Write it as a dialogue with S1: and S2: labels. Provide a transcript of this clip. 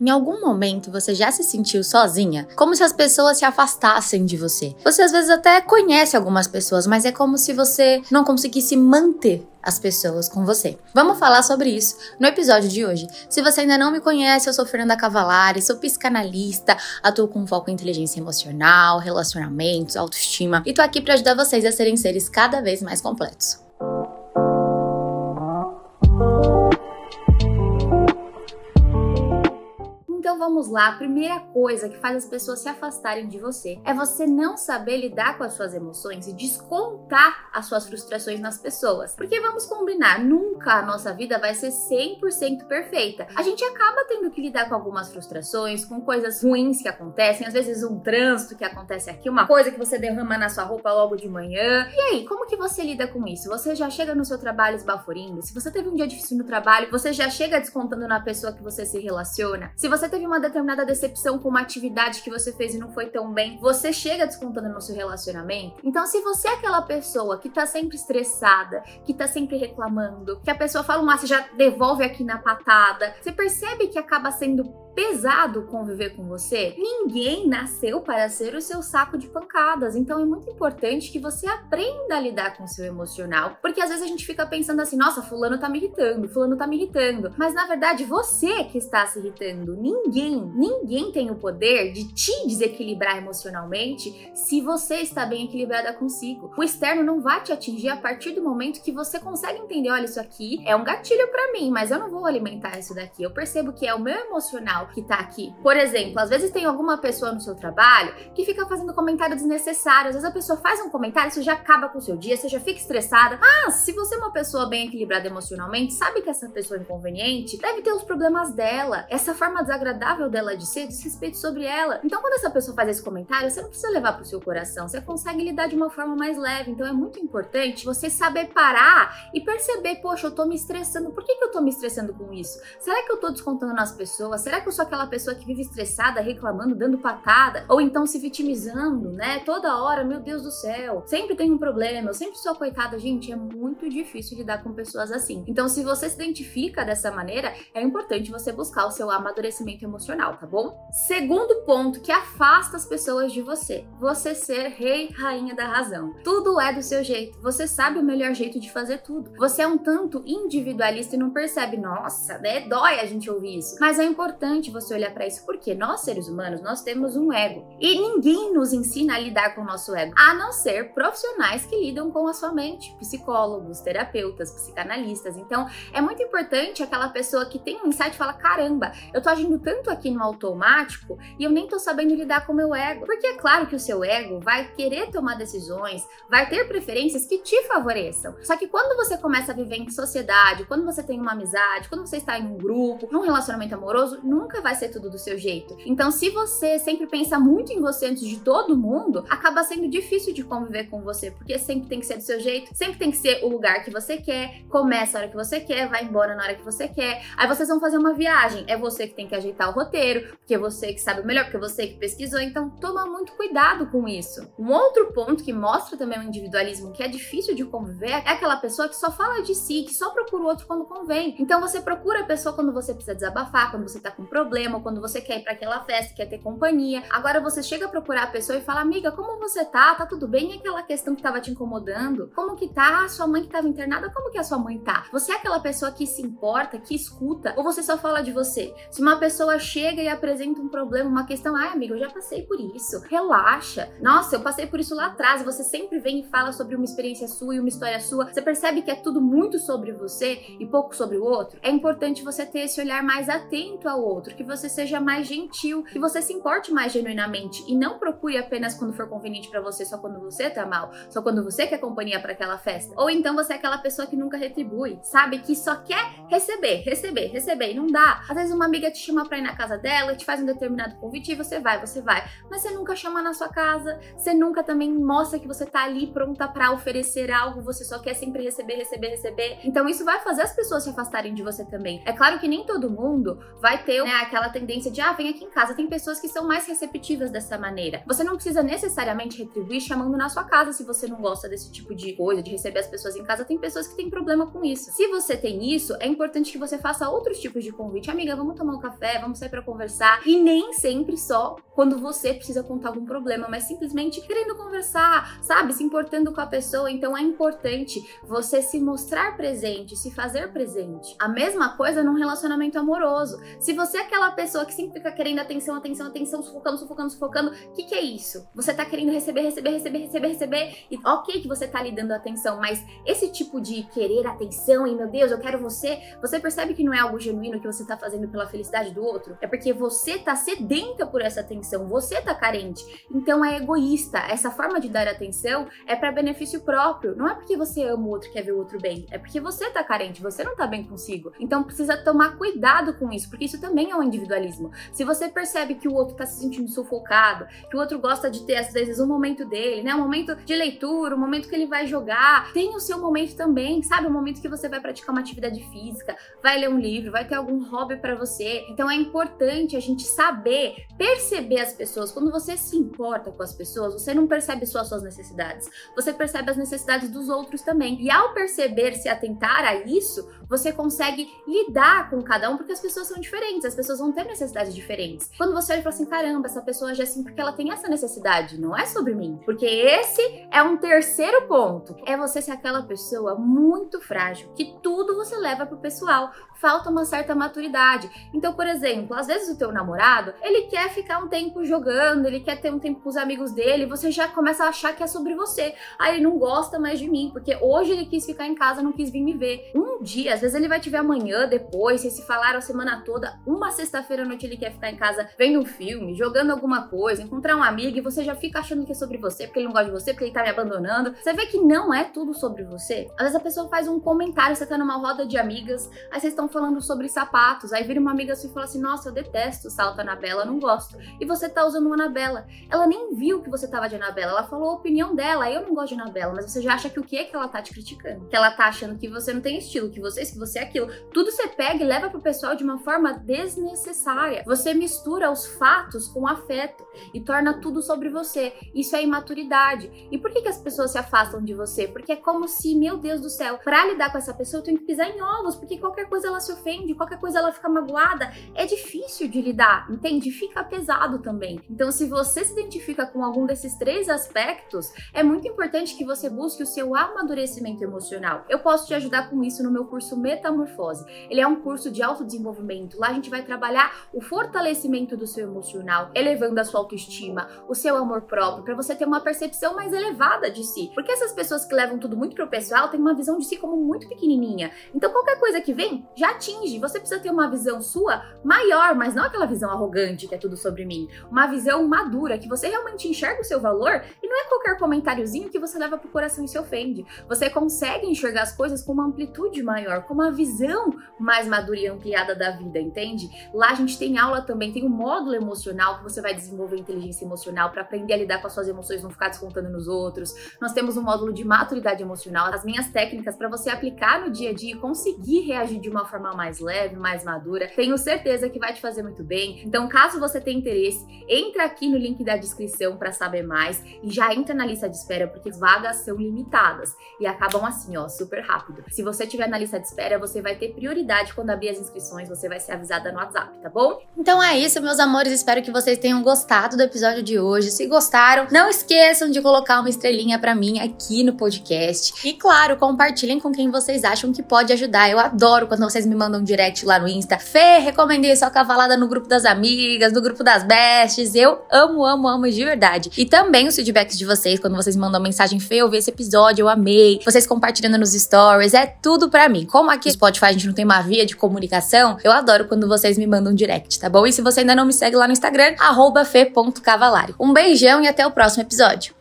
S1: Em algum momento você já se sentiu sozinha? Como se as pessoas se afastassem de você. Você às vezes até conhece algumas pessoas, mas é como se você não conseguisse manter as pessoas com você. Vamos falar sobre isso no episódio de hoje. Se você ainda não me conhece, eu sou Fernanda Cavalari, sou psicanalista, atuo com foco em inteligência emocional, relacionamentos, autoestima e tô aqui para ajudar vocês a serem seres cada vez mais completos. Vamos lá, a primeira coisa que faz as pessoas se afastarem de você é você não saber lidar com as suas emoções e descontar as suas frustrações nas pessoas. Porque vamos combinar, nunca a nossa vida vai ser 100% perfeita. A gente acaba tendo que lidar com algumas frustrações, com coisas ruins que acontecem, às vezes um trânsito que acontece aqui, uma coisa que você derrama na sua roupa logo de manhã. E aí, como que você lida com isso? Você já chega no seu trabalho esbaforindo? Se você teve um dia difícil no trabalho, você já chega descontando na pessoa que você se relaciona? Se você teve uma determinada decepção com uma atividade que você fez e não foi tão bem, você chega descontando no seu relacionamento. Então, se você é aquela pessoa que tá sempre estressada, que tá sempre reclamando, que a pessoa fala, ah, você já devolve aqui na patada, você percebe que acaba sendo pesado conviver com você? Ninguém nasceu para ser o seu saco de pancadas. Então é muito importante que você aprenda a lidar com o seu emocional. Porque às vezes a gente fica pensando assim: nossa, fulano tá me irritando, fulano tá me irritando. Mas na verdade, você que está se irritando. Ninguém, ninguém tem o poder de te desequilibrar emocionalmente se você está bem equilibrada consigo. O externo não vai te atingir a partir do momento que você consegue entender: olha, isso aqui é um gatilho para mim, mas eu não vou alimentar isso daqui. Eu percebo que é o meu emocional que tá aqui. Por exemplo, às vezes tem alguma pessoa no seu trabalho que fica fazendo comentário desnecessário. Às vezes a pessoa faz um comentário, isso já acaba com o seu dia, você já fica estressada. Mas se você é uma pessoa bem equilibrada emocionalmente, sabe que essa pessoa inconveniente deve ter os problemas dela. Essa forma desagradável dela de ser diz respeito sobre ela. Então, quando essa pessoa faz esse comentário, você não precisa levar pro seu coração, você consegue lidar de uma forma mais leve. Então, é muito importante você saber parar e perceber, poxa, eu tô me estressando. Por que, que eu tô me estressando com isso? Será que eu tô descontando nas pessoas? Será que eu sou aquela pessoa que vive estressada, reclamando, dando patada, ou então se vitimizando, né? Toda hora, meu Deus do céu, sempre tem um problema, eu sempre sou coitada. Gente, é muito difícil lidar com pessoas assim. Então, se você se identifica dessa maneira, é importante você buscar o seu amadurecimento emocional, tá bom? Segundo ponto que afasta as pessoas de você: você ser rei, rainha da razão. Tudo é do seu jeito. Você sabe o melhor jeito de fazer tudo. Você é um tanto individualista e não percebe, nossa, né? Dói a gente ouvir isso. Mas é importante você olhar para isso, porque nós, seres humanos, nós temos um ego. E ninguém nos ensina a lidar com o nosso ego, a não ser profissionais que lidam com a sua mente, psicólogos, terapeutas, psicanalistas. Então, é muito importante aquela pessoa que tem um insight e fala: caramba, eu tô agindo tanto aqui no automático e eu nem tô sabendo lidar com o meu ego. Porque é claro que o seu ego vai querer tomar decisões, vai ter preferências que te favoreçam. Só que quando você começa a viver em sociedade, quando você tem uma amizade, quando você está em um grupo, num relacionamento amoroso, nunca nunca vai ser tudo do seu jeito. Então, se você sempre pensa muito em você antes de todo mundo, acaba sendo difícil de conviver com você, porque sempre tem que ser do seu jeito, sempre tem que ser o lugar que você quer, começa a hora que você quer, vai embora na hora que você quer. Aí vocês vão fazer uma viagem, é você que tem que ajeitar o roteiro, porque é você que sabe melhor, porque é você que pesquisou, então toma muito cuidado com isso. Um outro ponto que mostra também o individualismo que é difícil de conviver é aquela pessoa que só fala de si, que só procura o outro quando convém. Então você procura a pessoa quando você precisa desabafar, quando você tá com problema problema, quando você quer ir para aquela festa, quer ter companhia. Agora você chega a procurar a pessoa e fala: "Amiga, como você tá? Tá tudo bem? E aquela questão que tava te incomodando? Como que tá? A sua mãe que tava internada, como que a sua mãe tá?" Você é aquela pessoa que se importa, que escuta, ou você só fala de você? Se uma pessoa chega e apresenta um problema, uma questão: "Ai, amiga, eu já passei por isso. Relaxa. Nossa, eu passei por isso lá atrás." Você sempre vem e fala sobre uma experiência sua e uma história sua. Você percebe que é tudo muito sobre você e pouco sobre o outro? É importante você ter esse olhar mais atento ao outro que você seja mais gentil, que você se importe mais genuinamente e não procure apenas quando for conveniente para você, só quando você tá mal, só quando você quer companhia para aquela festa. Ou então você é aquela pessoa que nunca retribui, sabe? Que só quer receber, receber, receber e não dá. Às vezes uma amiga te chama pra ir na casa dela, te faz um determinado convite e você vai, você vai. Mas você nunca chama na sua casa, você nunca também mostra que você tá ali pronta para oferecer algo, você só quer sempre receber, receber, receber. Então isso vai fazer as pessoas se afastarem de você também. É claro que nem todo mundo vai ter né, aquela tendência de, ah, vem aqui em casa. Tem pessoas que são mais receptivas dessa maneira. Você não precisa necessariamente retribuir chamando na sua casa se você não gosta desse tipo de coisa, de receber as pessoas em casa. Tem pessoas que têm problema com isso. Se você tem isso, é importante que você faça outros tipos de convite. Amiga, vamos tomar um café, vamos sair para conversar. E nem sempre só quando você precisa contar algum problema, mas simplesmente querendo conversar, sabe? Se importando com a pessoa. Então é importante você se mostrar presente, se fazer presente. A mesma coisa num relacionamento amoroso. Se você aquela pessoa que sempre fica querendo atenção, atenção, atenção, sufocando, sufocando, sufocando, o que, que é isso? Você tá querendo receber, receber, receber, receber, receber. E ok que você tá lhe dando atenção, mas esse tipo de querer atenção e meu Deus, eu quero você, você percebe que não é algo genuíno que você tá fazendo pela felicidade do outro? É porque você tá sedenta por essa atenção, você tá carente. Então é egoísta. Essa forma de dar atenção é para benefício próprio. Não é porque você ama o outro, quer ver o outro bem. É porque você tá carente, você não tá bem consigo. Então precisa tomar cuidado com isso, porque isso também é um individualismo. Se você percebe que o outro tá se sentindo sufocado, que o outro gosta de ter às vezes um momento dele, né? Um momento de leitura, um momento que ele vai jogar, tem o seu momento também, sabe? Um momento que você vai praticar uma atividade física, vai ler um livro, vai ter algum hobby para você. Então é importante a gente saber perceber as pessoas. Quando você se importa com as pessoas, você não percebe só as suas necessidades, você percebe as necessidades dos outros também. E ao perceber, se atentar a isso, você consegue lidar com cada um, porque as pessoas são diferentes, as pessoas vão ter necessidades diferentes. Quando você olha e fala assim, caramba, essa pessoa já é assim porque ela tem essa necessidade, não é sobre mim. Porque esse é um terceiro ponto. É você ser aquela pessoa muito frágil, que tudo você leva pro pessoal. Falta uma certa maturidade. Então, por exemplo, às vezes o teu namorado, ele quer ficar um tempo jogando, ele quer ter um tempo com os amigos dele, você já começa a achar que é sobre você. Ah, ele não gosta mais de mim, porque hoje ele quis ficar em casa, não quis vir me ver. Um dia, às vezes ele vai te ver amanhã, depois, vocês se falaram a semana toda, uma sexta-feira à noite ele quer ficar em casa vendo um filme, jogando alguma coisa, encontrar um amigo e você já fica achando que é sobre você, porque ele não gosta de você, porque ele tá me abandonando. Você vê que não é tudo sobre você. Às vezes a pessoa faz um comentário, você tá numa roda de amigas, aí vocês estão falando sobre sapatos, aí vira uma amiga sua e fala assim: Nossa, eu detesto salto Anabela, não gosto. E você tá usando uma Anabela. Ela nem viu que você tava de Anabela, ela falou a opinião dela. Eu não gosto de Anabela, mas você já acha que o que é que ela tá te criticando? Que ela tá achando que você não tem estilo, que você que você é aquilo. Tudo você pega e leva pro pessoal de uma forma desnecessária. Você mistura os fatos com afeto e torna tudo sobre você. Isso é imaturidade. E por que, que as pessoas se afastam de você? Porque é como se, meu Deus do céu, para lidar com essa pessoa eu tenho que pisar em ovos, porque qualquer coisa ela se ofende, qualquer coisa ela fica magoada. É difícil de lidar, entende? Fica pesado também. Então, se você se identifica com algum desses três aspectos, é muito importante que você busque o seu amadurecimento emocional. Eu posso te ajudar com isso no meu curso Metamorfose. Ele é um curso de autodesenvolvimento. Lá a gente vai trabalhar o fortalecimento do seu emocional, elevando a sua autoestima, o seu amor próprio, para você ter uma percepção mais elevada de si. Porque essas pessoas que levam tudo muito pro pessoal têm uma visão de si como muito pequenininha. Então qualquer coisa que vem já atinge. Você precisa ter uma visão sua maior, mas não aquela visão arrogante que é tudo sobre mim. Uma visão madura, que você realmente enxerga o seu valor e não é qualquer comentáriozinho que você leva pro coração e se ofende. Você consegue enxergar as coisas com uma amplitude maior, com uma visão mais madura e ampliada da vida, entende? Lá a gente tem aula também, tem um módulo emocional que você vai desenvolver inteligência emocional para aprender a lidar com as suas emoções, não ficar descontando nos outros. Nós temos um módulo de maturidade emocional, as minhas técnicas para você aplicar no dia a dia e conseguir reagir de uma forma mais leve, mais madura. Tenho certeza que vai te fazer muito bem. Então, caso você tenha interesse, entra aqui no link da descrição para saber mais e já entra na lista de espera porque as vagas são limitadas e acabam assim, ó, super rápido. Se você tiver na lista de espera, você vai ter prioridade quando abrir as inscrições, você vai ser avisada no WhatsApp, tá bom?
S2: Então é isso, meus amores. Espero que vocês tenham gostado do episódio de hoje. Se gostaram, não esqueçam de colocar uma estrelinha para mim aqui no podcast. E claro, compartilhem com quem vocês acham que pode ajudar. Eu adoro quando vocês me mandam um direct lá no Insta. Fê, recomendei sua cavalada no grupo das amigas, no grupo das bestes. Eu amo, amo, amo de verdade. E também os feedbacks de vocês, quando vocês mandam mensagem, Fê, eu vi esse episódio, eu amei. Vocês compartilhando nos stories, é tudo para mim. Como aqui no Spotify a gente não tem uma via de comunicação, eu adoro quando vocês me mandam um direct, tá bom? E se você ainda não me segue lá no Instagram, fe.cavalari. Um beijão e até o próximo episódio.